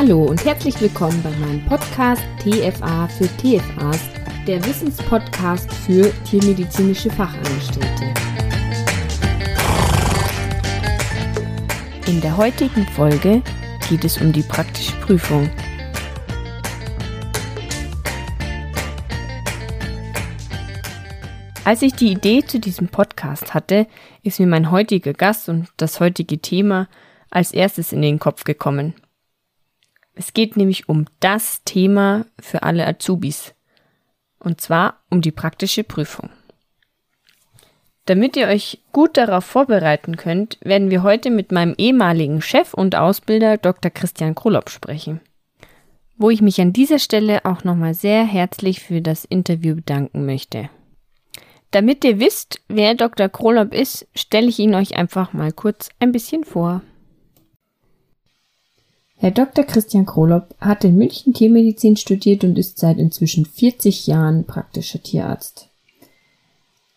Hallo und herzlich willkommen bei meinem Podcast TFA für TFAs, der Wissenspodcast für tiermedizinische Fachangestellte. In der heutigen Folge geht es um die praktische Prüfung. Als ich die Idee zu diesem Podcast hatte, ist mir mein heutiger Gast und das heutige Thema als erstes in den Kopf gekommen. Es geht nämlich um das Thema für alle Azubis. Und zwar um die praktische Prüfung. Damit ihr euch gut darauf vorbereiten könnt, werden wir heute mit meinem ehemaligen Chef und Ausbilder Dr. Christian Krolop sprechen. Wo ich mich an dieser Stelle auch nochmal sehr herzlich für das Interview bedanken möchte. Damit ihr wisst, wer Dr. Krolop ist, stelle ich ihn euch einfach mal kurz ein bisschen vor. Herr Dr. Christian Krolop hat in München Tiermedizin studiert und ist seit inzwischen 40 Jahren praktischer Tierarzt.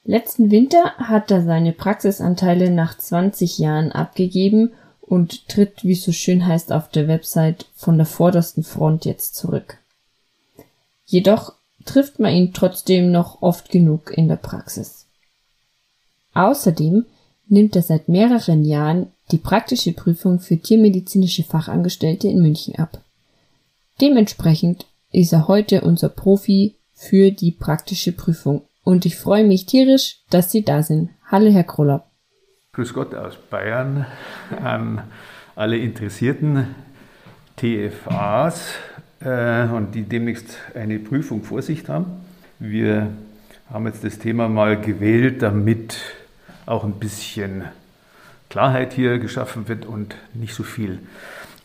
Letzten Winter hat er seine Praxisanteile nach 20 Jahren abgegeben und tritt, wie es so schön heißt auf der Website, von der vordersten Front jetzt zurück. Jedoch trifft man ihn trotzdem noch oft genug in der Praxis. Außerdem nimmt er seit mehreren Jahren die praktische Prüfung für tiermedizinische Fachangestellte in München ab. Dementsprechend ist er heute unser Profi für die praktische Prüfung. Und ich freue mich tierisch, dass Sie da sind. Hallo, Herr Kroller. Grüß Gott aus Bayern an alle interessierten TFAs äh, und die demnächst eine Prüfung vor sich haben. Wir haben jetzt das Thema mal gewählt, damit auch ein bisschen Klarheit hier geschaffen wird und nicht so viel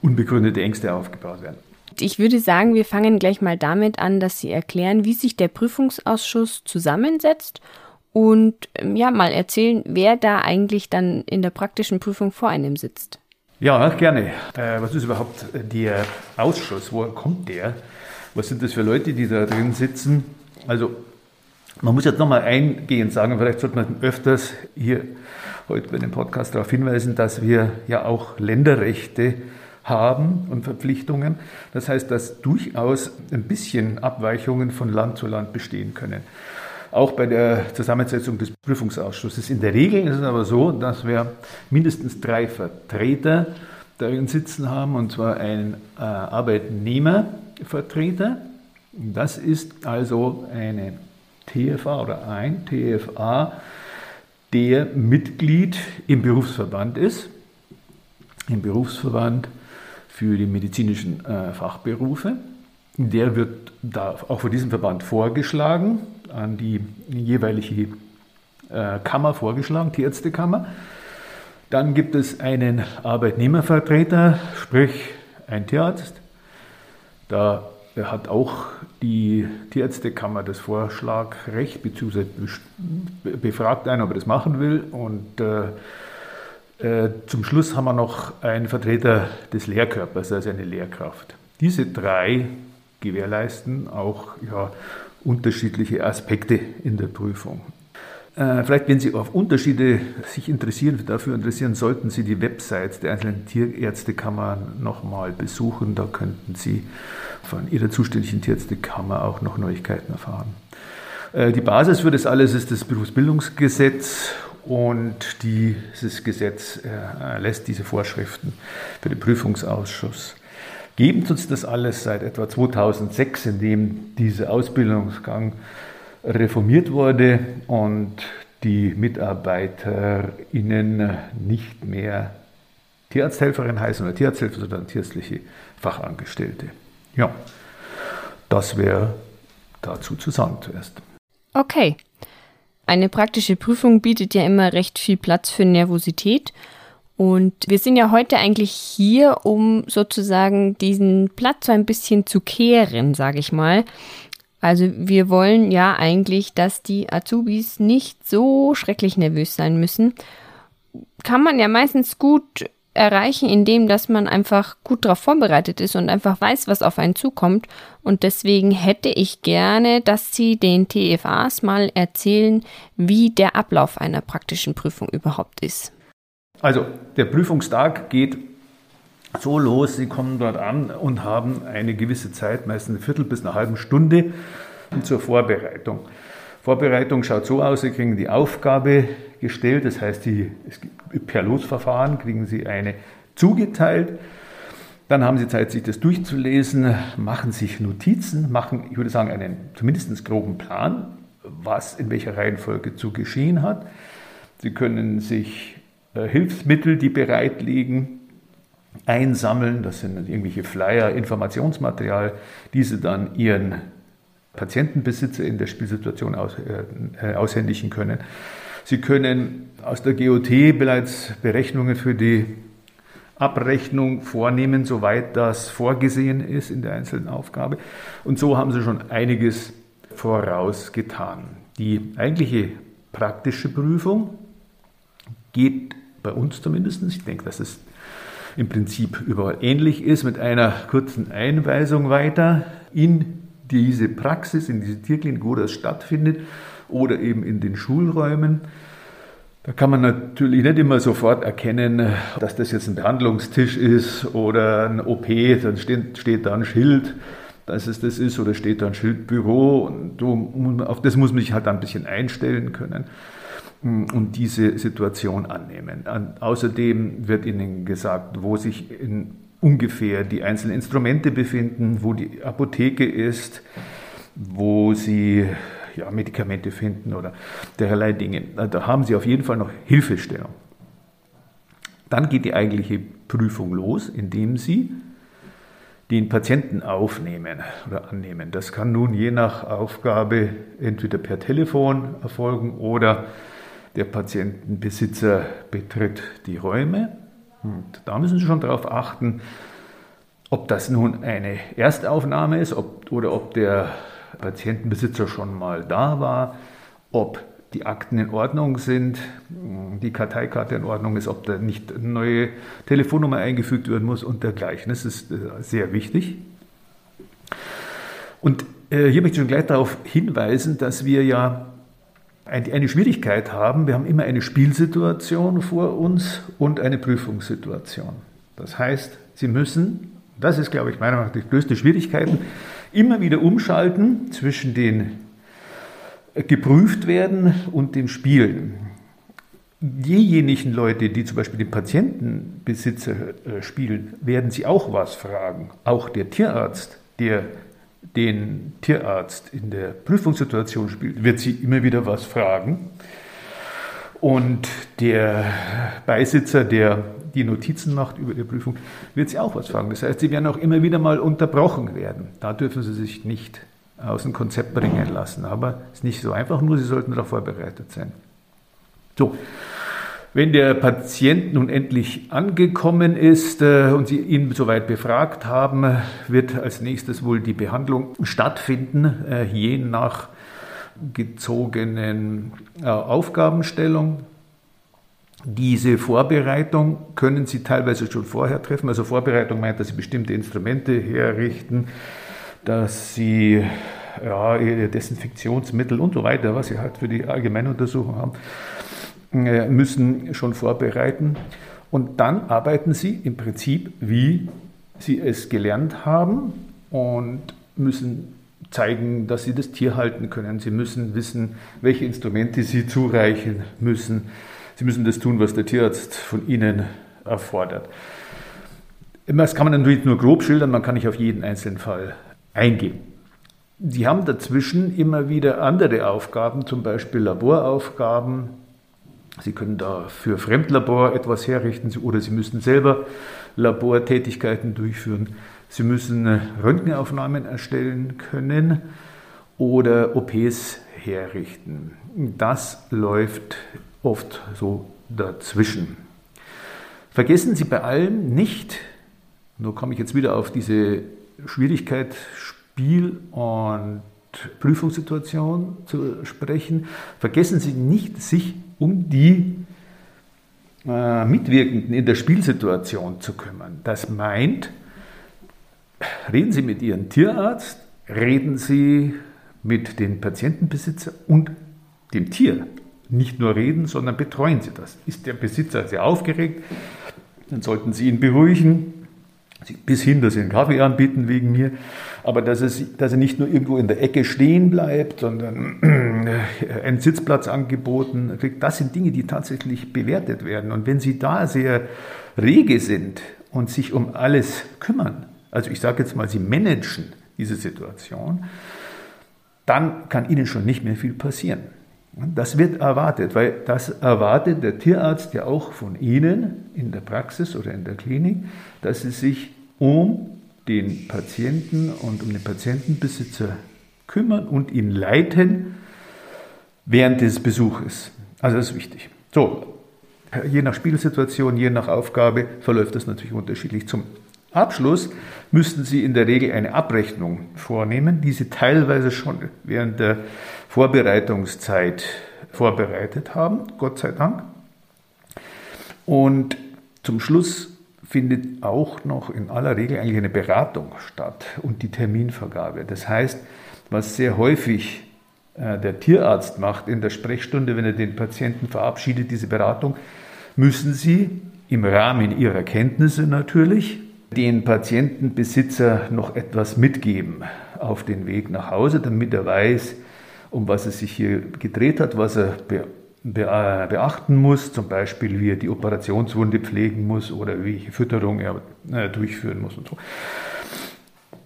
unbegründete Ängste aufgebaut werden. Ich würde sagen, wir fangen gleich mal damit an, dass Sie erklären, wie sich der Prüfungsausschuss zusammensetzt und ähm, ja, mal erzählen, wer da eigentlich dann in der praktischen Prüfung vor einem sitzt. Ja, gerne. Äh, was ist überhaupt der Ausschuss? Woher kommt der? Was sind das für Leute, die da drin sitzen? Also, man muss jetzt nochmal eingehend sagen, vielleicht sollte man öfters hier heute bei dem Podcast darauf hinweisen, dass wir ja auch Länderrechte haben und Verpflichtungen. Das heißt, dass durchaus ein bisschen Abweichungen von Land zu Land bestehen können. Auch bei der Zusammensetzung des Prüfungsausschusses. In der Regel ist es aber so, dass wir mindestens drei Vertreter darin sitzen haben, und zwar einen äh, Arbeitnehmervertreter. Das ist also eine TFA oder ein TFA, der Mitglied im Berufsverband ist, im Berufsverband für die medizinischen äh, Fachberufe. Der wird da auch von diesem Verband vorgeschlagen, an die jeweilige äh, Kammer vorgeschlagen, die Ärztekammer. Dann gibt es einen Arbeitnehmervertreter, sprich ein Tierarzt. Da hat auch die Tierärztekammer das Vorschlagrecht, beziehungsweise befragt einen, ob er das machen will. Und äh, äh, zum Schluss haben wir noch einen Vertreter des Lehrkörpers, also eine Lehrkraft. Diese drei gewährleisten auch ja, unterschiedliche Aspekte in der Prüfung. Äh, vielleicht, wenn Sie auf Unterschiede sich interessieren, dafür interessieren, sollten Sie die Websites der einzelnen Tierärztekammern nochmal besuchen. Da könnten Sie von Ihrer zuständigen Tierärztekammer auch noch Neuigkeiten erfahren. Äh, die Basis für das alles ist das Berufsbildungsgesetz und dieses Gesetz äh, lässt diese Vorschriften für den Prüfungsausschuss. Geben uns das alles seit etwa 2006, in dem dieser Ausbildungsgang reformiert wurde und die MitarbeiterInnen nicht mehr Tierarzthelferin heißen oder Tierarzthelfer, sondern tierärztliche Fachangestellte. Ja, das wäre dazu zu sagen zuerst. Okay. Eine praktische Prüfung bietet ja immer recht viel Platz für Nervosität. Und wir sind ja heute eigentlich hier, um sozusagen diesen Platz so ein bisschen zu kehren, sage ich mal. Also wir wollen ja eigentlich, dass die Azubis nicht so schrecklich nervös sein müssen. Kann man ja meistens gut erreichen, indem dass man einfach gut darauf vorbereitet ist und einfach weiß, was auf einen zukommt. Und deswegen hätte ich gerne, dass Sie den TFAs mal erzählen, wie der Ablauf einer praktischen Prüfung überhaupt ist. Also der Prüfungstag geht so los, sie kommen dort an und haben eine gewisse Zeit, meistens eine Viertel bis eine halbe Stunde zur Vorbereitung. Vorbereitung schaut so aus, Sie kriegen die Aufgabe gestellt, das heißt, die, per Losverfahren kriegen Sie eine zugeteilt. Dann haben Sie Zeit, sich das durchzulesen, machen sich Notizen, machen, ich würde sagen, einen zumindest groben Plan, was in welcher Reihenfolge zu geschehen hat. Sie können sich äh, Hilfsmittel, die bereit liegen, einsammeln. Das sind irgendwelche Flyer, Informationsmaterial, diese dann ihren Patientenbesitzer in der Spielsituation aus, äh, aushändigen können. Sie können aus der GOT bereits Berechnungen für die Abrechnung vornehmen, soweit das vorgesehen ist in der einzelnen Aufgabe. Und so haben Sie schon einiges vorausgetan. Die eigentliche praktische Prüfung geht bei uns zumindest, ich denke, dass es im Prinzip überall ähnlich ist, mit einer kurzen Einweisung weiter in diese Praxis, in diese Tierklinik, wo das stattfindet, oder eben in den Schulräumen. Da kann man natürlich nicht immer sofort erkennen, dass das jetzt ein Behandlungstisch ist oder ein OP, dann steht, steht da ein Schild, dass es das ist, oder steht da ein Schild Büro. Und du, auf das muss man sich halt ein bisschen einstellen können und diese Situation annehmen. Außerdem wird Ihnen gesagt, wo sich ungefähr die einzelnen Instrumente befinden, wo die Apotheke ist, wo Sie ja, Medikamente finden oder derlei Dinge. Da haben Sie auf jeden Fall noch Hilfestellung. Dann geht die eigentliche Prüfung los, indem Sie den Patienten aufnehmen oder annehmen. Das kann nun je nach Aufgabe entweder per Telefon erfolgen oder der Patientenbesitzer betritt die Räume. Und da müssen Sie schon darauf achten, ob das nun eine Erstaufnahme ist ob, oder ob der Patientenbesitzer schon mal da war, ob die Akten in Ordnung sind, die Karteikarte in Ordnung ist, ob da nicht eine neue Telefonnummer eingefügt werden muss und dergleichen. Das ist äh, sehr wichtig. Und äh, hier möchte ich schon gleich darauf hinweisen, dass wir ja eine Schwierigkeit haben. Wir haben immer eine Spielsituation vor uns und eine Prüfungssituation. Das heißt, Sie müssen, das ist, glaube ich, meiner Meinung nach die größte Schwierigkeit, immer wieder umschalten zwischen den geprüft werden und dem Spielen. Diejenigen Leute, die zum Beispiel den Patientenbesitzer äh, spielen, werden sie auch was fragen. Auch der Tierarzt, der den Tierarzt in der Prüfungssituation spielt, wird sie immer wieder was fragen. Und der Beisitzer, der die Notizen macht über die Prüfung, wird sie auch was fragen. Das heißt, sie werden auch immer wieder mal unterbrochen werden. Da dürfen sie sich nicht aus dem Konzept bringen lassen. Aber es ist nicht so einfach, nur sie sollten darauf vorbereitet sein. So, wenn der Patient nun endlich angekommen ist äh, und Sie ihn soweit befragt haben, wird als nächstes wohl die Behandlung stattfinden, äh, je nach gezogenen äh, Aufgabenstellung. Diese Vorbereitung können Sie teilweise schon vorher treffen. Also Vorbereitung meint, dass Sie bestimmte Instrumente herrichten, dass Sie ja, Desinfektionsmittel und so weiter, was Sie halt für die Allgemeinuntersuchung haben, müssen schon vorbereiten. Und dann arbeiten sie im Prinzip, wie sie es gelernt haben und müssen zeigen, dass sie das Tier halten können. Sie müssen wissen, welche Instrumente sie zureichen müssen. Sie müssen das tun, was der Tierarzt von ihnen erfordert. Das kann man natürlich nur grob schildern, man kann nicht auf jeden einzelnen Fall eingehen. Sie haben dazwischen immer wieder andere Aufgaben, zum Beispiel Laboraufgaben, Sie können da für Fremdlabor etwas herrichten oder Sie müssen selber Labortätigkeiten durchführen. Sie müssen äh, Röntgenaufnahmen erstellen können oder OPs herrichten. Das läuft oft so dazwischen. Vergessen Sie bei allem nicht, nur komme ich jetzt wieder auf diese Schwierigkeit Spiel und Prüfungssituation zu sprechen, vergessen Sie nicht, sich um die äh, Mitwirkenden in der Spielsituation zu kümmern. Das meint, reden Sie mit Ihrem Tierarzt, reden Sie mit den Patientenbesitzer und dem Tier. Nicht nur reden, sondern betreuen Sie das. Ist der Besitzer sehr aufgeregt, dann sollten Sie ihn beruhigen bis hin, dass sie einen Kaffee anbieten wegen mir, aber dass, es, dass er nicht nur irgendwo in der Ecke stehen bleibt, sondern einen Sitzplatz angeboten kriegt. Das sind Dinge, die tatsächlich bewertet werden. Und wenn Sie da sehr rege sind und sich um alles kümmern, also ich sage jetzt mal, Sie managen diese Situation, dann kann Ihnen schon nicht mehr viel passieren. Das wird erwartet, weil das erwartet der Tierarzt ja auch von Ihnen in der Praxis oder in der Klinik, dass Sie sich um den Patienten und um den Patientenbesitzer kümmern und ihn leiten während des Besuches. Also das ist wichtig. So, je nach Spielsituation, je nach Aufgabe verläuft das natürlich unterschiedlich. Zum Abschluss müssten Sie in der Regel eine Abrechnung vornehmen, die Sie teilweise schon während der Vorbereitungszeit vorbereitet haben, Gott sei Dank. Und zum Schluss findet auch noch in aller Regel eigentlich eine Beratung statt und die Terminvergabe. Das heißt, was sehr häufig äh, der Tierarzt macht in der Sprechstunde, wenn er den Patienten verabschiedet, diese Beratung, müssen Sie im Rahmen Ihrer Kenntnisse natürlich den Patientenbesitzer noch etwas mitgeben auf den Weg nach Hause, damit er weiß, um was es sich hier gedreht hat, was er beachten muss, zum Beispiel wie er die Operationswunde pflegen muss oder welche Fütterung er äh, durchführen muss und so.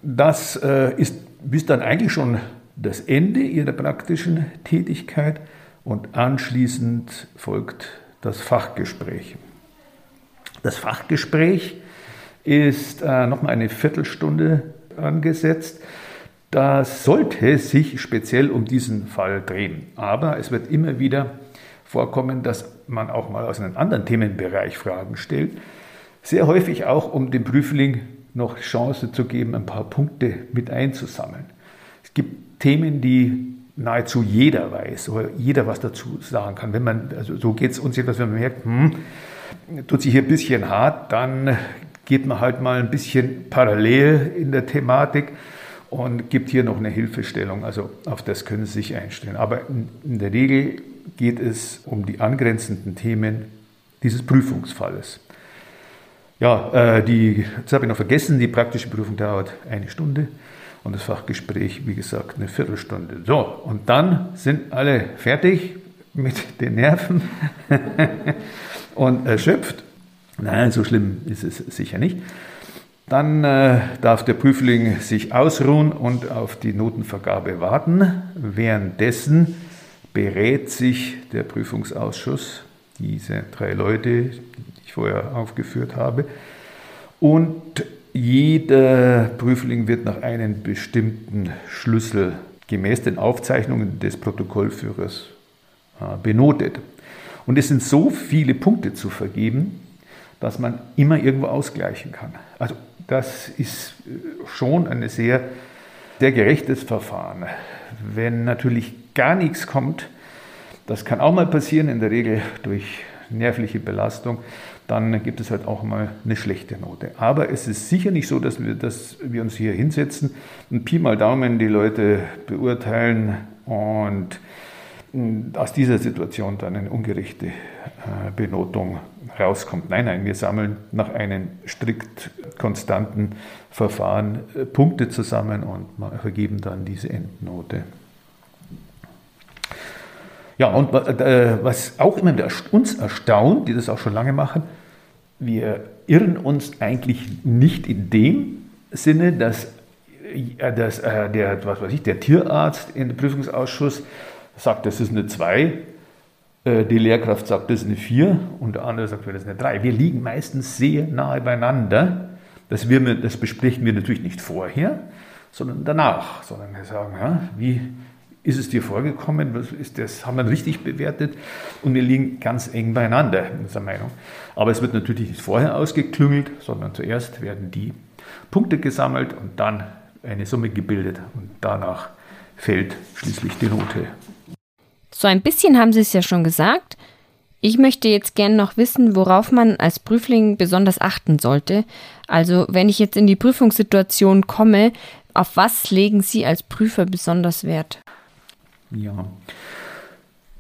Das äh, ist bis dann eigentlich schon das Ende ihrer praktischen Tätigkeit und anschließend folgt das Fachgespräch. Das Fachgespräch ist äh, nochmal eine Viertelstunde angesetzt. Das sollte sich speziell um diesen Fall drehen. Aber es wird immer wieder vorkommen, dass man auch mal aus einem anderen Themenbereich Fragen stellt. Sehr häufig auch, um dem Prüfling noch Chance zu geben, ein paar Punkte mit einzusammeln. Es gibt Themen, die nahezu jeder weiß oder jeder was dazu sagen kann. Wenn man, also so geht es uns jedenfalls, wenn man merkt, hm, tut sich hier ein bisschen hart, dann geht man halt mal ein bisschen parallel in der Thematik und gibt hier noch eine Hilfestellung. Also auf das können Sie sich einstellen. Aber in der Regel geht es um die angrenzenden Themen dieses Prüfungsfalles. Ja, äh, die, das habe ich noch vergessen, die praktische Prüfung dauert eine Stunde und das Fachgespräch, wie gesagt, eine Viertelstunde. So, und dann sind alle fertig mit den Nerven und erschöpft Nein, so schlimm ist es sicher nicht. Dann äh, darf der Prüfling sich ausruhen und auf die Notenvergabe warten. Währenddessen berät sich der Prüfungsausschuss, diese drei Leute, die ich vorher aufgeführt habe, und jeder Prüfling wird nach einem bestimmten Schlüssel gemäß den Aufzeichnungen des Protokollführers äh, benotet. Und es sind so viele Punkte zu vergeben, dass man immer irgendwo ausgleichen kann. Also das ist äh, schon ein sehr, sehr gerechtes Verfahren. Wenn natürlich gar nichts kommt, das kann auch mal passieren, in der Regel durch nervliche Belastung, dann gibt es halt auch mal eine schlechte Note. Aber es ist sicher nicht so, dass wir, dass wir uns hier hinsetzen und Pi mal Daumen die Leute beurteilen und aus dieser Situation dann eine ungerechte äh, Benotung rauskommt. Nein, nein, wir sammeln nach einem strikt konstanten Verfahren äh, Punkte zusammen und vergeben dann diese Endnote. Ja, und äh, was auch immer uns erstaunt, die das auch schon lange machen, wir irren uns eigentlich nicht in dem Sinne, dass, dass der, was weiß ich, der Tierarzt im Prüfungsausschuss sagt, das ist eine 2, äh, die Lehrkraft sagt, das ist eine 4 und der andere sagt, das ist eine 3. Wir liegen meistens sehr nahe beieinander. Das, wir, das besprechen wir natürlich nicht vorher, sondern danach, sondern wir sagen, ja, wie ist es dir vorgekommen, das, haben wir richtig bewertet und wir liegen ganz eng beieinander in unserer Meinung. Aber es wird natürlich nicht vorher ausgeklüngelt, sondern zuerst werden die Punkte gesammelt und dann eine Summe gebildet und danach fällt schließlich die Note. So ein bisschen haben Sie es ja schon gesagt. Ich möchte jetzt gern noch wissen, worauf man als Prüfling besonders achten sollte. Also, wenn ich jetzt in die Prüfungssituation komme, auf was legen Sie als Prüfer besonders Wert? Ja,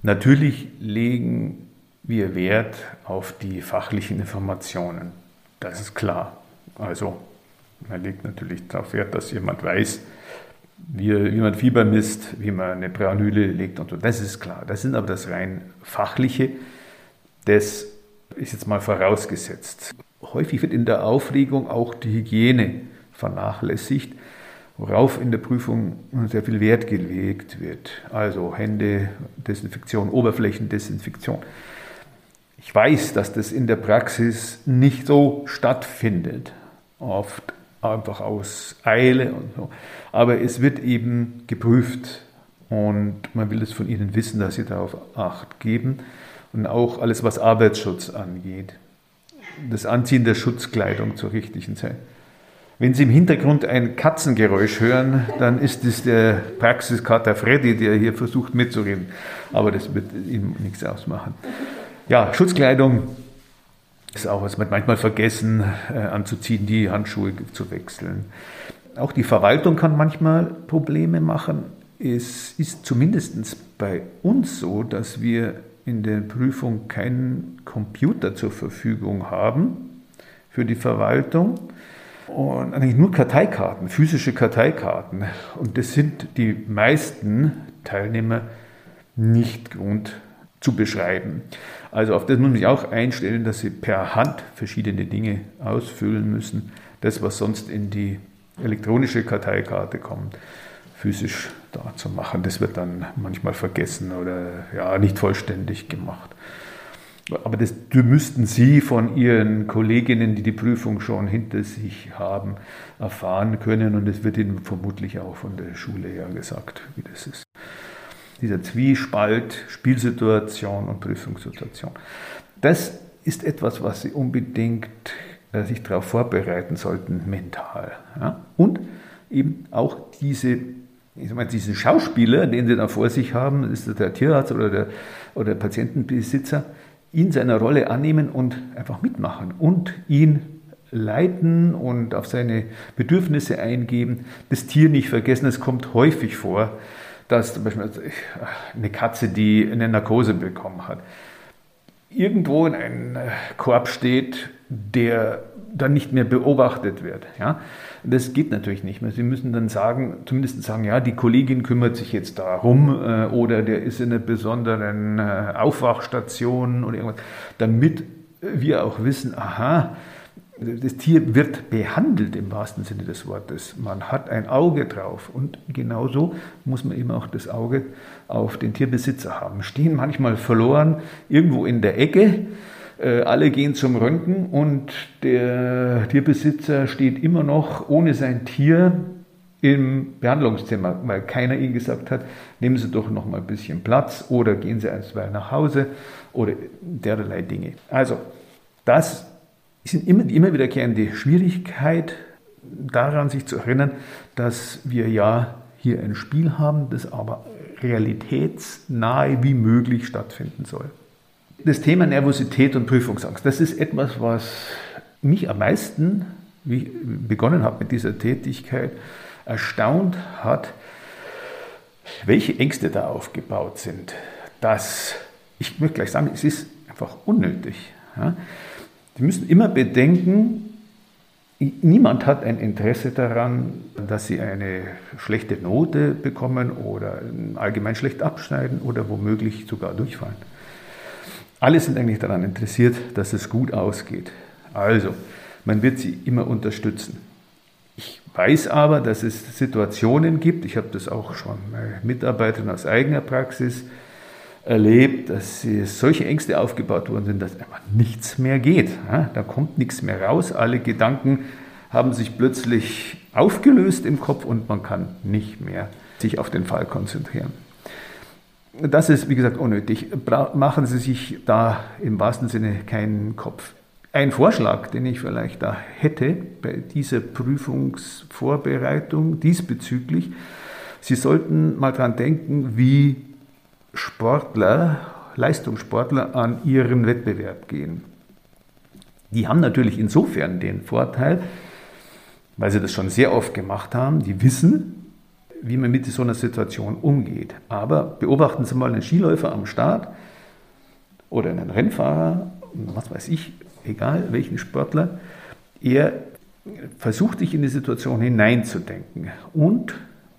natürlich legen wir Wert auf die fachlichen Informationen. Das ist klar. Also Man legt natürlich darauf Wert, dass jemand weiß, wie, wie man Fieber misst, wie man eine Präanüle legt und so. Das ist klar. Das sind aber das rein fachliche. Das ist jetzt mal vorausgesetzt. Häufig wird in der Aufregung auch die Hygiene vernachlässigt, worauf in der Prüfung sehr viel Wert gelegt wird. Also Hände, Desinfektion, Oberflächendesinfektion. Ich weiß, dass das in der Praxis nicht so stattfindet. Oft einfach aus Eile und so. Aber es wird eben geprüft und man will es von ihnen wissen, dass sie darauf Acht geben und auch alles, was Arbeitsschutz angeht. Das Anziehen der Schutzkleidung zur richtigen Zeit. Wenn Sie im Hintergrund ein Katzengeräusch hören, dann ist es der Praxiskater Freddy, der hier versucht mitzureden. Aber das wird ihm nichts ausmachen. Ja, Schutzkleidung ist auch was man manchmal vergessen äh, anzuziehen, die Handschuhe zu wechseln. Auch die Verwaltung kann manchmal Probleme machen. Es ist zumindest bei uns so, dass wir in der Prüfung keinen Computer zur Verfügung haben für die Verwaltung und eigentlich nur Karteikarten, physische Karteikarten. Und das sind die meisten Teilnehmer nicht gewohnt zu beschreiben. Also auf das muss man sich auch einstellen, dass sie per Hand verschiedene Dinge ausfüllen müssen. Das, was sonst in die elektronische Karteikarte kommt, physisch da zu machen, das wird dann manchmal vergessen oder ja, nicht vollständig gemacht. Aber das müssten Sie von Ihren Kolleginnen, die die Prüfung schon hinter sich haben, erfahren können. Und es wird Ihnen vermutlich auch von der Schule her gesagt, wie das ist dieser Zwiespalt Spielsituation und Prüfungssituation. Das ist etwas, was Sie unbedingt äh, sich darauf vorbereiten sollten, mental. Ja? Und eben auch diese, ich meine, diesen Schauspieler, den Sie da vor sich haben, ist der Tierarzt oder der, oder der Patientenbesitzer, ihn seiner Rolle annehmen und einfach mitmachen und ihn leiten und auf seine Bedürfnisse eingeben, das Tier nicht vergessen. Es kommt häufig vor, dass zum Beispiel eine Katze, die eine Narkose bekommen hat, irgendwo in einem Korb steht, der dann nicht mehr beobachtet wird. Ja? Das geht natürlich nicht mehr. Sie müssen dann sagen, zumindest sagen, ja, die Kollegin kümmert sich jetzt darum äh, oder der ist in einer besonderen äh, Aufwachstation oder irgendwas, damit wir auch wissen, aha, das Tier wird behandelt im wahrsten Sinne des Wortes. Man hat ein Auge drauf und genauso muss man eben auch das Auge auf den Tierbesitzer haben. Stehen manchmal verloren irgendwo in der Ecke, alle gehen zum Röntgen und der Tierbesitzer steht immer noch ohne sein Tier im Behandlungszimmer, weil keiner ihm gesagt hat, nehmen Sie doch noch mal ein bisschen Platz oder gehen Sie einstweilen nach Hause oder derlei Dinge. Also, das ist immer, die immer wiederkehrende Schwierigkeit daran, sich zu erinnern, dass wir ja hier ein Spiel haben, das aber realitätsnahe wie möglich stattfinden soll. Das Thema Nervosität und Prüfungsangst, das ist etwas, was mich am meisten, wie ich begonnen habe mit dieser Tätigkeit, erstaunt hat, welche Ängste da aufgebaut sind. Das, ich möchte gleich sagen, es ist einfach unnötig. Sie müssen immer bedenken, niemand hat ein Interesse daran, dass Sie eine schlechte Note bekommen oder allgemein schlecht abschneiden oder womöglich sogar durchfallen. Alle sind eigentlich daran interessiert, dass es gut ausgeht. Also, man wird sie immer unterstützen. Ich weiß aber, dass es Situationen gibt, ich habe das auch schon bei Mitarbeitern aus eigener Praxis erlebt, dass solche Ängste aufgebaut worden sind, dass einfach nichts mehr geht. Da kommt nichts mehr raus. Alle Gedanken haben sich plötzlich aufgelöst im Kopf und man kann nicht mehr sich auf den Fall konzentrieren. Das ist, wie gesagt, unnötig. Machen Sie sich da im wahrsten Sinne keinen Kopf. Ein Vorschlag, den ich vielleicht da hätte bei dieser Prüfungsvorbereitung diesbezüglich, Sie sollten mal dran denken, wie Sportler, Leistungssportler an ihren Wettbewerb gehen. Die haben natürlich insofern den Vorteil, weil sie das schon sehr oft gemacht haben, die wissen, wie man mit so einer Situation umgeht. Aber beobachten Sie mal einen Skiläufer am Start oder einen Rennfahrer, was weiß ich, egal welchen Sportler, er versucht sich in die Situation hineinzudenken und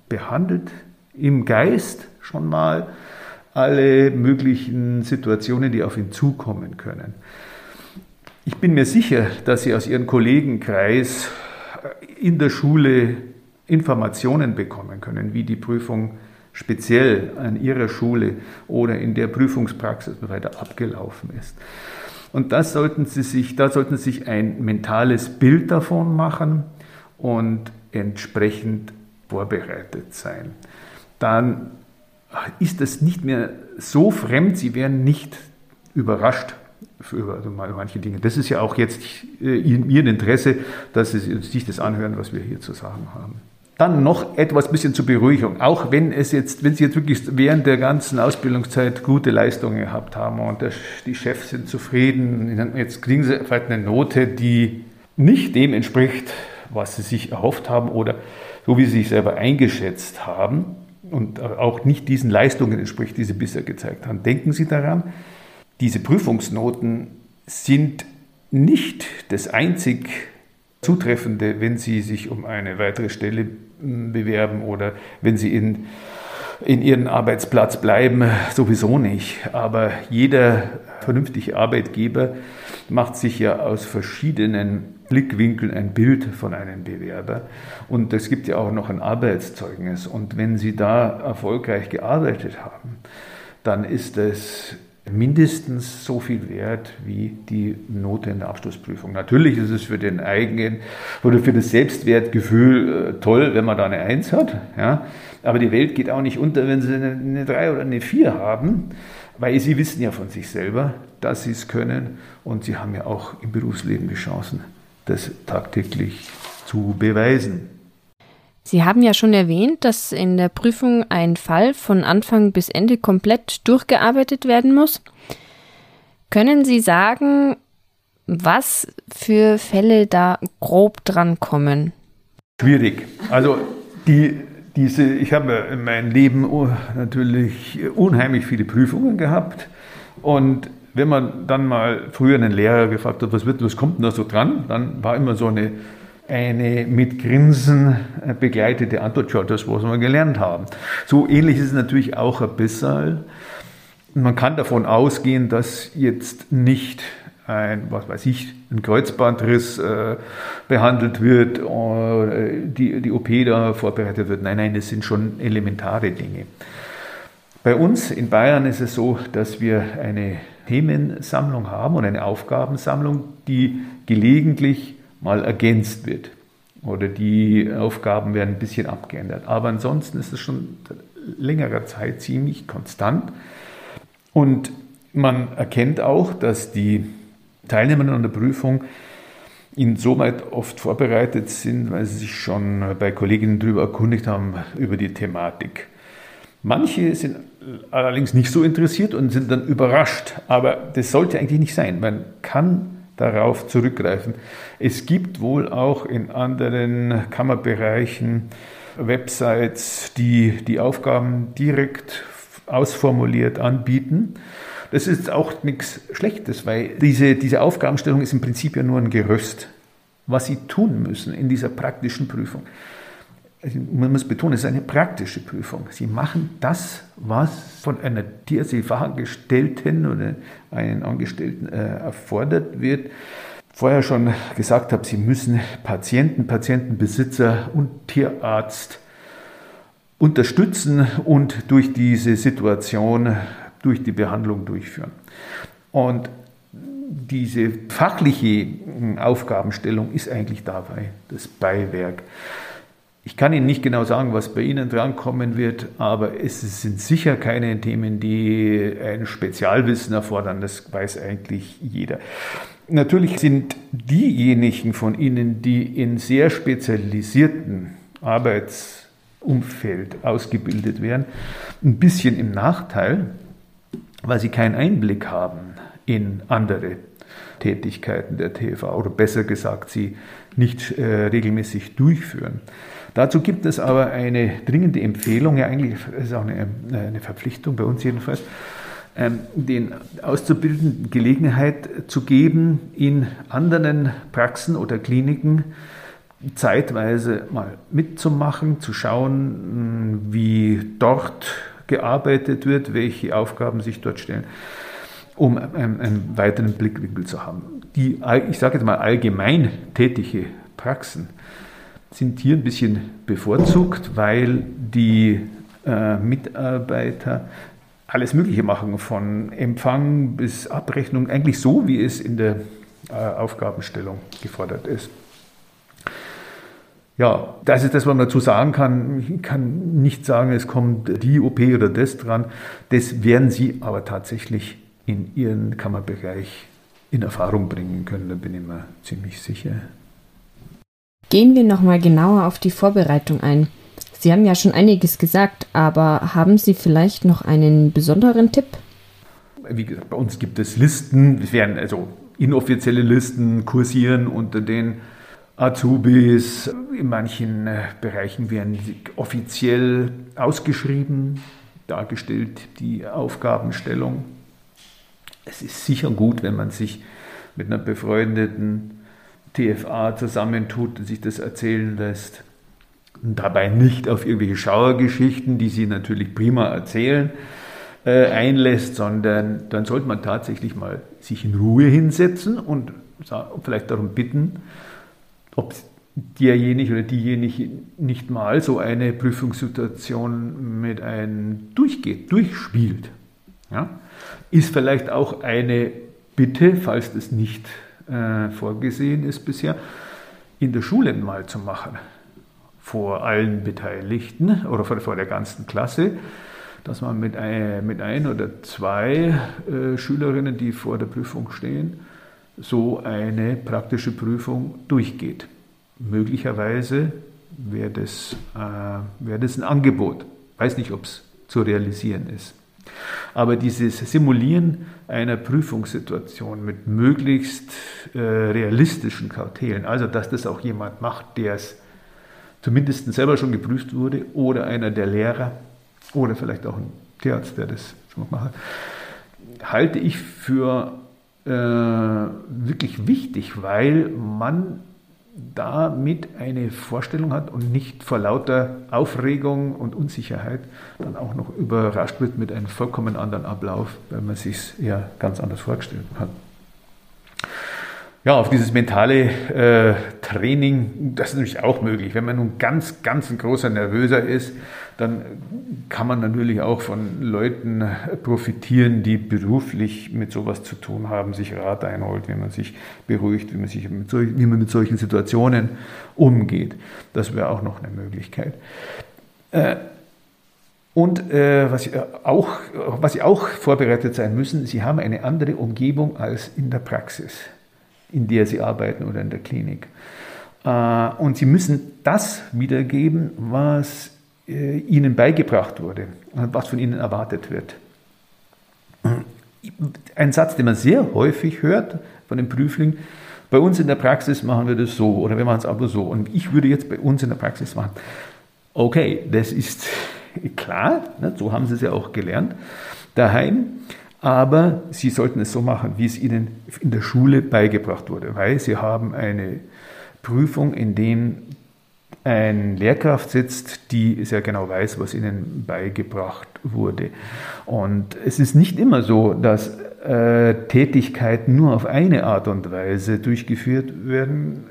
behandelt im Geist schon mal alle möglichen Situationen, die auf ihn zukommen können. Ich bin mir sicher, dass Sie aus Ihrem Kollegenkreis in der Schule Informationen bekommen können, wie die Prüfung speziell an Ihrer Schule oder in der Prüfungspraxis weiter abgelaufen ist. Und das sollten Sie sich, da sollten Sie sich ein mentales Bild davon machen und entsprechend vorbereitet sein. Dann ist das nicht mehr so fremd, Sie werden nicht überrascht für also manche Dinge. Das ist ja auch jetzt äh, in Ihrem Interesse, dass Sie sich das anhören, was wir hier zu sagen haben. Dann noch etwas bisschen zur Beruhigung. Auch wenn es jetzt, wenn Sie jetzt wirklich während der ganzen Ausbildungszeit gute Leistungen gehabt haben und der, die Chefs sind zufrieden, jetzt kriegen Sie vielleicht eine Note, die nicht dem entspricht, was Sie sich erhofft haben oder so wie Sie sich selber eingeschätzt haben und auch nicht diesen Leistungen entspricht, die Sie bisher gezeigt haben. Denken Sie daran, diese Prüfungsnoten sind nicht das einzig Zutreffende, wenn Sie sich um eine weitere Stelle bewerben oder wenn sie in, in ihren Arbeitsplatz bleiben, sowieso nicht. Aber jeder vernünftige Arbeitgeber macht sich ja aus verschiedenen Blickwinkeln ein Bild von einem Bewerber. Und es gibt ja auch noch ein Arbeitszeugnis. Und wenn Sie da erfolgreich gearbeitet haben, dann ist es mindestens so viel wert wie die Note in der Abschlussprüfung. Natürlich ist es für den eigenen oder für das Selbstwertgefühl äh, toll, wenn man da eine Eins hat. Ja. Aber die Welt geht auch nicht unter, wenn sie eine, Drei oder eine Vier haben, weil sie wissen ja von sich selber, dass sie es können und sie haben ja auch im Berufsleben die Chancen, das tagtäglich zu beweisen. Sie haben ja schon erwähnt, dass in der Prüfung ein Fall von Anfang bis Ende komplett durchgearbeitet werden muss. Können Sie sagen, was für Fälle da grob dran kommen? Schwierig. Also die, diese, ich habe in meinem Leben natürlich unheimlich viele Prüfungen gehabt und wenn man dann mal früher einen Lehrer gefragt hat, was, wird, was kommt denn da so dran, dann war immer so eine eine mit Grinsen äh, begleitete Antwort, ja, das, was wir gelernt haben. So ähnlich ist es natürlich auch ein bisschen. Man kann davon ausgehen, dass jetzt nicht ein, was weiß ich, ein Kreuzbandriss äh, behandelt wird oder die, die OP da vorbereitet wird. Nein, nein, das sind schon elementare Dinge. Bei uns in Bayern ist es so, dass wir eine Themensammlung haben und eine Aufgabensammlung, die gelegentlich mal ergänzt wird. Oder die Aufgaben werden ein bisschen abgeändert. Aber ansonsten ist es schon längerer Zeit ziemlich konstant. Und man erkennt auch, dass die Teilnehmer an der Prüfung insoweit oft vorbereitet sind, weil sie sich schon bei Kolleginnen darüber erkundigt haben, über die Thematik. Manche sind allerdings nicht so interessiert und sind dann überrascht, aber das sollte eigentlich nicht sein. Man kann darauf zurückgreifen. Es gibt wohl auch in anderen Kammerbereichen Websites, die die Aufgaben direkt ausformuliert anbieten. Das ist auch nichts Schlechtes, weil diese, diese Aufgabenstellung ist im Prinzip ja nur ein Gerüst, was Sie tun müssen in dieser praktischen Prüfung man muss betonen, es ist eine praktische Prüfung. Sie machen das, was von einer TSE-Fachangestellten oder einem Angestellten äh, erfordert wird. Vorher schon gesagt habe, Sie müssen Patienten, Patientenbesitzer und Tierarzt unterstützen und durch diese Situation, durch die Behandlung durchführen. Und diese fachliche Aufgabenstellung ist eigentlich dabei das Beiwerk. Ich kann Ihnen nicht genau sagen, was bei Ihnen drankommen wird, aber es sind sicher keine Themen, die ein Spezialwissen erfordern. Das weiß eigentlich jeder. Natürlich sind diejenigen von Ihnen, die in sehr spezialisierten Arbeitsumfeld ausgebildet werden, ein bisschen im Nachteil, weil sie keinen Einblick haben in andere Tätigkeiten der TV oder besser gesagt, sie nicht äh, regelmäßig durchführen. Dazu gibt es aber eine dringende Empfehlung, ja eigentlich ist auch eine, eine Verpflichtung bei uns jedenfalls, ähm, den Auszubildenden Gelegenheit zu geben, in anderen Praxen oder Kliniken zeitweise mal mitzumachen, zu schauen, wie dort gearbeitet wird, welche Aufgaben sich dort stellen, um einen, einen weiteren Blickwinkel zu haben. Die, ich sage jetzt mal, allgemein tätige Praxen sind hier ein bisschen bevorzugt, weil die äh, Mitarbeiter alles Mögliche machen, von Empfang bis Abrechnung, eigentlich so, wie es in der äh, Aufgabenstellung gefordert ist. Ja, das ist das, was man dazu sagen kann. Ich kann nicht sagen, es kommt die OP oder das dran. Das werden Sie aber tatsächlich in Ihren Kammerbereich in Erfahrung bringen können, da bin ich mir ziemlich sicher. Gehen wir nochmal genauer auf die Vorbereitung ein. Sie haben ja schon einiges gesagt, aber haben Sie vielleicht noch einen besonderen Tipp? Wie gesagt, bei uns gibt es Listen, es werden also inoffizielle Listen kursieren unter den Azubis. In manchen äh, Bereichen werden sie offiziell ausgeschrieben, dargestellt, die Aufgabenstellung. Es ist sicher gut, wenn man sich mit einer befreundeten TFA zusammentut und sich das erzählen lässt. Und dabei nicht auf irgendwelche Schauergeschichten, die sie natürlich prima erzählen, äh, einlässt, sondern dann sollte man tatsächlich mal sich in Ruhe hinsetzen und vielleicht darum bitten, ob derjenige oder diejenige nicht mal so eine Prüfungssituation mit einem durchgeht, durchspielt. Ja? Ist vielleicht auch eine Bitte, falls das nicht äh, vorgesehen ist bisher, in der Schule mal zu machen, vor allen Beteiligten oder vor, vor der ganzen Klasse, dass man mit ein, mit ein oder zwei äh, Schülerinnen, die vor der Prüfung stehen, so eine praktische Prüfung durchgeht. Möglicherweise wäre das, äh, wär das ein Angebot. Weiß nicht, ob es zu realisieren ist. Aber dieses Simulieren einer Prüfungssituation mit möglichst äh, realistischen Kautelen, also dass das auch jemand macht, der es zumindest selber schon geprüft wurde, oder einer der Lehrer, oder vielleicht auch ein Tierarzt, der das schon macht, halte ich für äh, wirklich wichtig, weil man damit eine Vorstellung hat und nicht vor lauter Aufregung und Unsicherheit dann auch noch überrascht wird mit einem vollkommen anderen Ablauf, weil man sich ja ganz anders vorgestellt hat ja, auf dieses mentale äh, Training, das ist natürlich auch möglich. Wenn man nun ganz, ganz ein großer Nervöser ist, dann kann man natürlich auch von Leuten profitieren, die beruflich mit sowas zu tun haben, sich Rat einholt, wie man sich beruhigt, wie man, sich mit, solch, wie man mit solchen Situationen umgeht. Das wäre auch noch eine Möglichkeit. Äh, und äh, was, auch, was Sie auch vorbereitet sein müssen, Sie haben eine andere Umgebung als in der Praxis in der sie arbeiten oder in der Klinik. Äh, und sie müssen das wiedergeben, was äh, ihnen beigebracht wurde, was von ihnen erwartet wird. Ein Satz, den man sehr häufig hört von den Prüflingen, bei uns in der Praxis machen wir das so oder wir machen es aber so und ich würde jetzt bei uns in der Praxis machen. Okay, das ist klar, ne, so haben sie es ja auch gelernt daheim. Aber Sie sollten es so machen, wie es Ihnen in der Schule beigebracht wurde, weil Sie haben eine Prüfung, in dem ein Lehrkraft sitzt, die sehr genau weiß, was ihnen beigebracht wurde. Und es ist nicht immer so, dass äh, Tätigkeit nur auf eine Art und Weise durchgeführt werden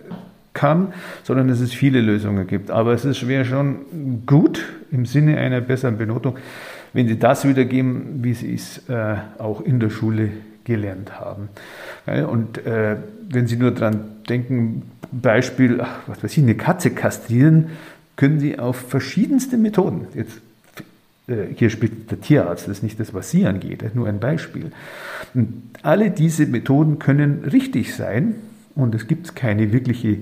kann, sondern dass es viele Lösungen gibt. Aber es schwer schon gut im Sinne einer besseren Benotung, wenn sie das wiedergeben, wie sie es äh, auch in der Schule gelernt haben. Und äh, wenn Sie nur daran denken, Beispiel, ach, was weiß ich, eine Katze kastrieren, können Sie auf verschiedenste Methoden, jetzt äh, hier spielt der Tierarzt, das ist nicht das, was Sie angeht, nur ein Beispiel. Und alle diese Methoden können richtig sein und es gibt keine wirkliche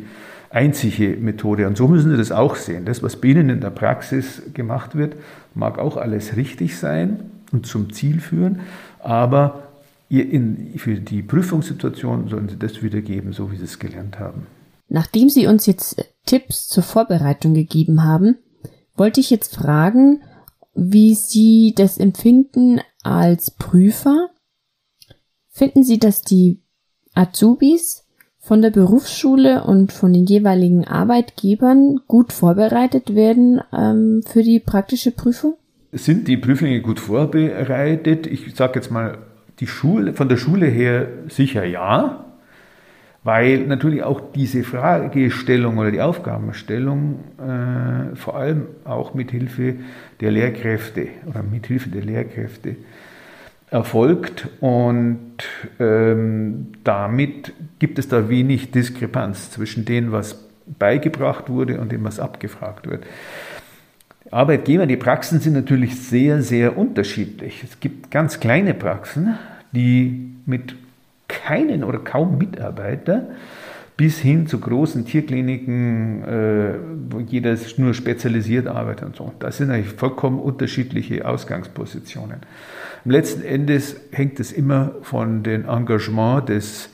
einzige Methode. Und so müssen Sie das auch sehen. Das, was bei Ihnen in der Praxis gemacht wird, mag auch alles richtig sein und zum Ziel führen, aber in, für die Prüfungssituation sollen Sie das wiedergeben, so wie Sie es gelernt haben. Nachdem Sie uns jetzt Tipps zur Vorbereitung gegeben haben, wollte ich jetzt fragen, wie Sie das empfinden als Prüfer. Finden Sie, dass die Azubis von der Berufsschule und von den jeweiligen Arbeitgebern gut vorbereitet werden ähm, für die praktische Prüfung? Sind die Prüflinge gut vorbereitet? Ich sage jetzt mal, die Schule, von der Schule her sicher ja, weil natürlich auch diese Fragestellung oder die Aufgabenstellung äh, vor allem auch mit Hilfe der Lehrkräfte oder mit Hilfe der Lehrkräfte erfolgt und ähm, damit gibt es da wenig Diskrepanz zwischen dem, was beigebracht wurde und dem, was abgefragt wird. Arbeitgeber, die Praxen sind natürlich sehr, sehr unterschiedlich. Es gibt ganz kleine Praxen, die mit keinen oder kaum Mitarbeiter bis hin zu großen Tierkliniken, äh, wo jeder nur spezialisiert arbeitet und so. Das sind eigentlich vollkommen unterschiedliche Ausgangspositionen. Letzten Endes hängt es immer von dem Engagement des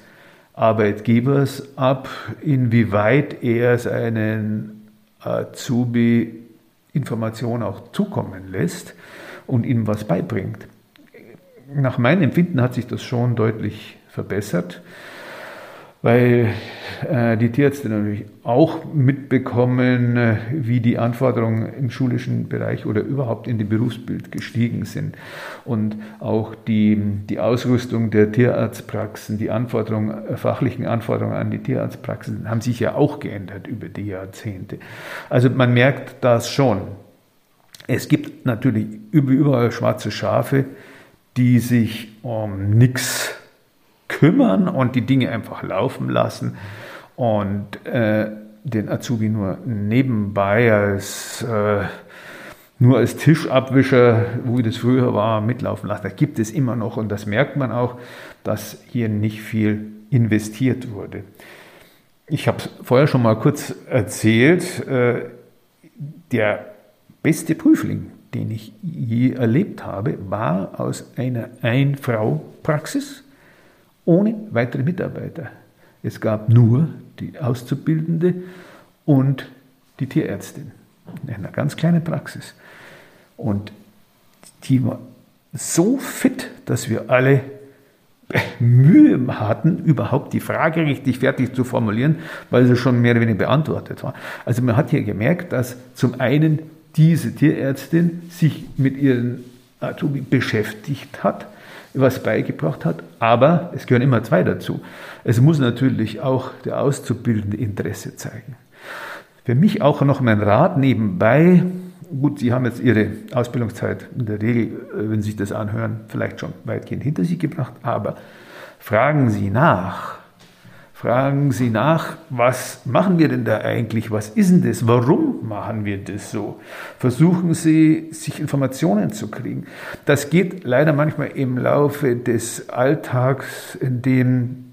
Arbeitgebers ab, inwieweit er seinen Azubi Informationen auch zukommen lässt und ihm was beibringt. Nach meinem Empfinden hat sich das schon deutlich verbessert weil äh, die Tierärzte natürlich auch mitbekommen, äh, wie die Anforderungen im schulischen Bereich oder überhaupt in dem Berufsbild gestiegen sind. Und auch die, die Ausrüstung der Tierarztpraxen, die Anforderungen, äh, fachlichen Anforderungen an die Tierarztpraxen haben sich ja auch geändert über die Jahrzehnte. Also man merkt das schon. Es gibt natürlich überall schwarze Schafe, die sich um nichts kümmern und die Dinge einfach laufen lassen und äh, den Azubi nur nebenbei als äh, nur als Tischabwischer, wie das früher war, mitlaufen lassen. Das gibt es immer noch und das merkt man auch, dass hier nicht viel investiert wurde. Ich habe es vorher schon mal kurz erzählt, äh, der beste Prüfling, den ich je erlebt habe, war aus einer Ein-Frau-Praxis ohne weitere Mitarbeiter. Es gab nur die Auszubildende und die Tierärztin in einer ganz kleinen Praxis. Und die war so fit, dass wir alle Mühe hatten, überhaupt die Frage richtig fertig zu formulieren, weil sie schon mehr oder weniger beantwortet war. Also man hat hier gemerkt, dass zum einen diese Tierärztin sich mit ihren Azubi beschäftigt hat was beigebracht hat, aber es gehören immer zwei dazu. Es muss natürlich auch der Auszubildende Interesse zeigen. Für mich auch noch mein Rat nebenbei, gut, Sie haben jetzt Ihre Ausbildungszeit in der Regel, äh, wenn Sie sich das anhören, vielleicht schon weitgehend hinter sich gebracht, aber fragen Sie nach, fragen Sie nach, was machen wir denn da eigentlich? Was ist denn das? Warum machen wir das so? Versuchen Sie, sich Informationen zu kriegen. Das geht leider manchmal im Laufe des Alltags, in dem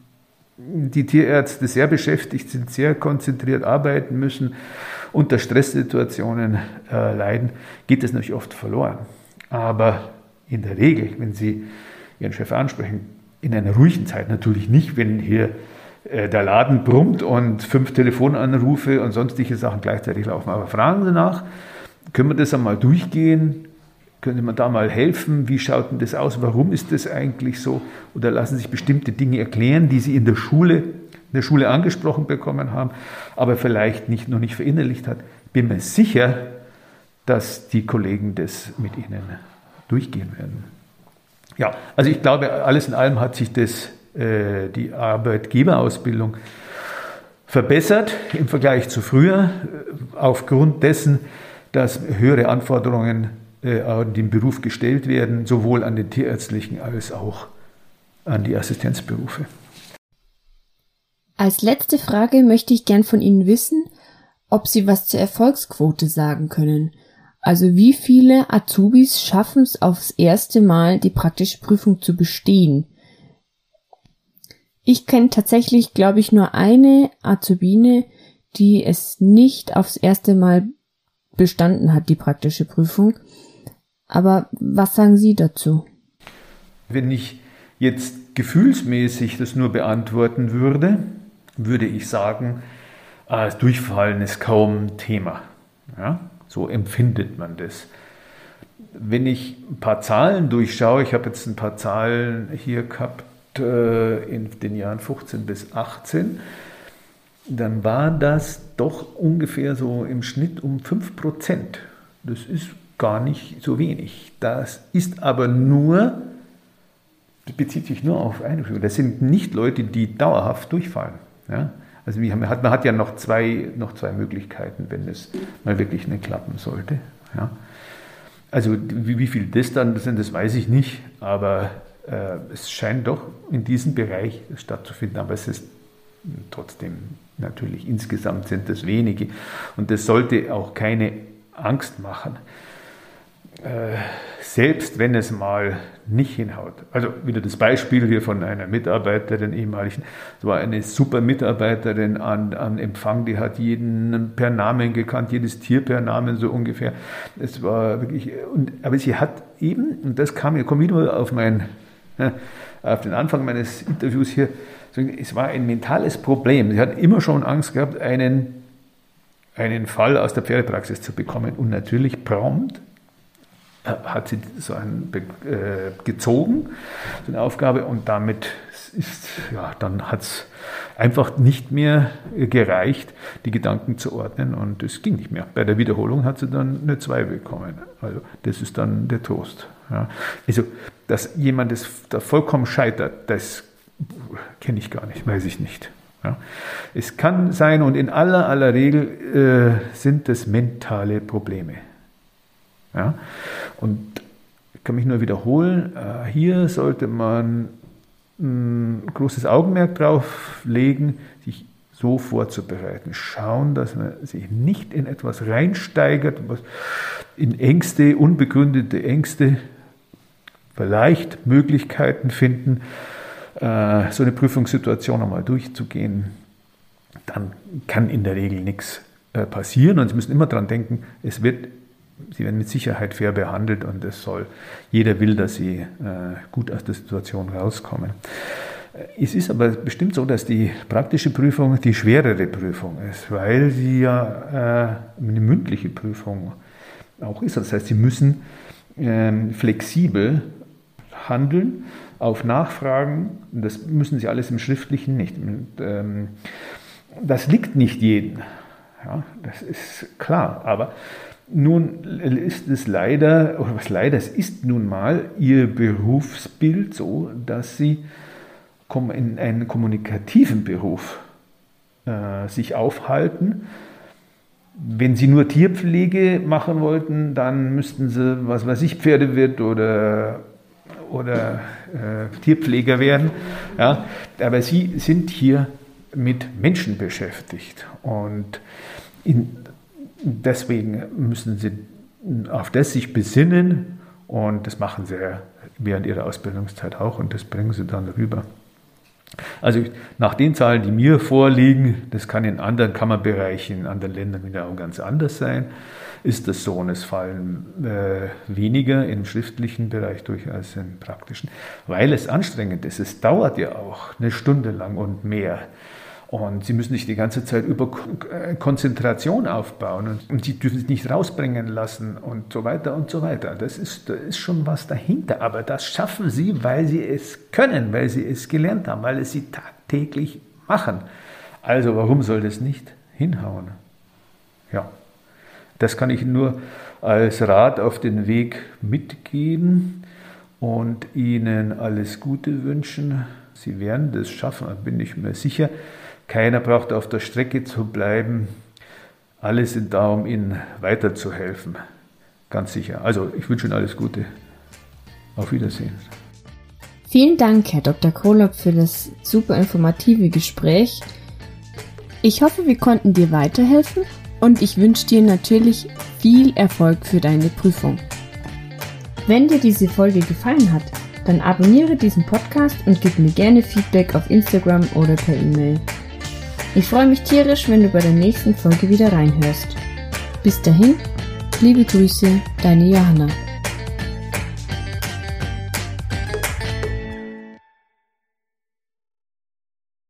die Tierärzte sehr beschäftigt sind, sehr konzentriert arbeiten müssen, unter Stresssituationen äh, leiden, geht das natürlich oft verloren. Aber in der Regel, wenn Sie Ihren Chef ansprechen, in einer ruhigen Zeit natürlich nicht, wenn hier der Laden brummt und fünf Telefonanrufe und sonstige Sachen gleichzeitig laufen. Aber fragen Sie nach, können wir das einmal durchgehen? Könnte man da mal helfen? Wie schaut denn das aus? Warum ist das eigentlich so? Oder lassen sich bestimmte Dinge erklären, die Sie in der Schule, in der Schule angesprochen bekommen haben, aber vielleicht nicht, noch nicht verinnerlicht hat? Bin mir sicher, dass die Kollegen das mit Ihnen durchgehen werden. Ja, also ich glaube, alles in allem hat sich das äh, die Arbeitgeberausbildung verbessert im Vergleich zu früher, äh, aufgrund dessen, dass höhere Anforderungen äh, an den Beruf gestellt werden, sowohl an den tierärztlichen als auch an die Assistenzberufe. Als letzte Frage möchte ich gern von Ihnen wissen, ob Sie was zur Erfolgsquote sagen können. Also wie viele Azubis schaffen es aufs erste Mal, die praktische Prüfung zu bestehen? Ich kenne tatsächlich, glaube ich, nur eine Azubine, die es nicht aufs erste Mal bestanden hat, die praktische Prüfung. Aber was sagen Sie dazu? Wenn ich jetzt gefühlsmäßig das nur beantworten würde, würde ich sagen, ah, das Durchfallen ist kaum Thema. Ja? So empfindet man das. Wenn ich ein paar Zahlen durchschaue, ich habe jetzt ein paar Zahlen hier gehabt, äh, in den Jahren 15 bis 18, dann war das doch ungefähr so im Schnitt um 5%. Das ist gar nicht so wenig. Das ist aber nur, das bezieht sich nur auf Prüfung. Das sind nicht Leute, die dauerhaft durchfallen. Ja? Also man, hat, man hat ja noch zwei, noch zwei Möglichkeiten, wenn es mal wirklich nicht klappen sollte. Ja? Also wie, wie viel das dann sind, das weiß ich nicht, aber es scheint doch in diesem Bereich stattzufinden. Aber es ist trotzdem natürlich insgesamt sind das wenige. Und das sollte auch keine Angst machen. Äh, selbst wenn es mal nicht hinhaut. Also wieder das Beispiel hier von einer Mitarbeiterin ehemaligen. Es war eine super Mitarbeiterin an, an Empfang, die hat jeden per Namen gekannt, jedes Tier per Namen so ungefähr. Es war wirklich, und, aber sie hat eben, und das kam, ich komme wieder auf mein, auf den Anfang meines Interviews hier, es war ein mentales Problem. Sie hat immer schon Angst gehabt, einen, einen Fall aus der Pferdepraxis zu bekommen. Und natürlich prompt hat sie so einen äh, gezogen, so eine Aufgabe, und damit ist, ja, dann hat es einfach nicht mehr gereicht, die Gedanken zu ordnen und es ging nicht mehr. Bei der Wiederholung hat sie dann eine 2 bekommen. Also das ist dann der Trost. Ja. Also, dass jemand das, da vollkommen scheitert, das kenne ich gar nicht, weiß ich nicht. Ja. Es kann sein und in aller, aller Regel äh, sind das mentale Probleme. Ja? Und ich kann mich nur wiederholen, äh, hier sollte man ein großes Augenmerk drauf legen, sich so vorzubereiten. Schauen, dass man sich nicht in etwas reinsteigert, was in Ängste, unbegründete Ängste, vielleicht Möglichkeiten finden, äh, so eine Prüfungssituation einmal durchzugehen. Dann kann in der Regel nichts äh, passieren und Sie müssen immer daran denken, es wird sie werden mit Sicherheit fair behandelt und es soll, jeder will, dass sie äh, gut aus der Situation rauskommen. Es ist aber bestimmt so, dass die praktische Prüfung die schwerere Prüfung ist, weil sie ja eine mündliche Prüfung auch ist. Das heißt, sie müssen ähm, flexibel handeln auf Nachfragen. Das müssen sie alles im Schriftlichen nicht. Ähm, das liegt nicht jedem. Ja, das ist klar. Aber nun ist es leider, oder was leider, es ist nun mal ihr Berufsbild so, dass sie in einem kommunikativen Beruf äh, sich aufhalten. Wenn sie nur Tierpflege machen wollten, dann müssten sie, was weiß ich, Pferdewirt oder, oder äh, Tierpfleger werden. Ja? Aber sie sind hier mit Menschen beschäftigt. Und in, deswegen müssen sie auf das sich besinnen und das machen sie während ihrer Ausbildungszeit auch und das bringen sie dann rüber. Also nach den Zahlen, die mir vorliegen, das kann in anderen Kammerbereichen, in anderen Ländern wieder auch ganz anders sein, ist das so und es fallen äh, weniger im schriftlichen Bereich durch als im praktischen, weil es anstrengend ist. Es dauert ja auch eine Stunde lang und mehr. Und sie müssen sich die ganze Zeit über äh, Konzentration aufbauen und, sie dürfen sich nicht rausbringen lassen und so weiter und so weiter. Das ist, da ist schon was dahinter. Aber das schaffen sie, weil sie es können, weil sie es gelernt haben, weil es sie tagtäglich machen. Also warum soll das nicht hinhauen? Ja, das kann ich nur als Rat auf den Weg mitgeben und Ihnen alles Gute wünschen. Sie werden das schaffen, bin ich mir sicher. Keiner braucht auf der Strecke zu bleiben. Alle sind da, um Ihnen weiterzuhelfen. Ganz sicher. Also, ich wünsche Ihnen alles Gute. Auf Wiedersehen. Vielen Dank, Herr Dr. Krolop, für das super informative Gespräch. Ich hoffe, wir konnten dir weiterhelfen und ich wünsche dir natürlich viel Erfolg für deine Prüfung. Wenn dir diese Folge gefallen hat, dann abonniere diesen Podcast und gib mir gerne Feedback auf Instagram oder per E-Mail. Ich freue mich tierisch, wenn du bei der nächsten Folge wieder reinhörst. Bis dahin, liebe Grüße, deine Johanna.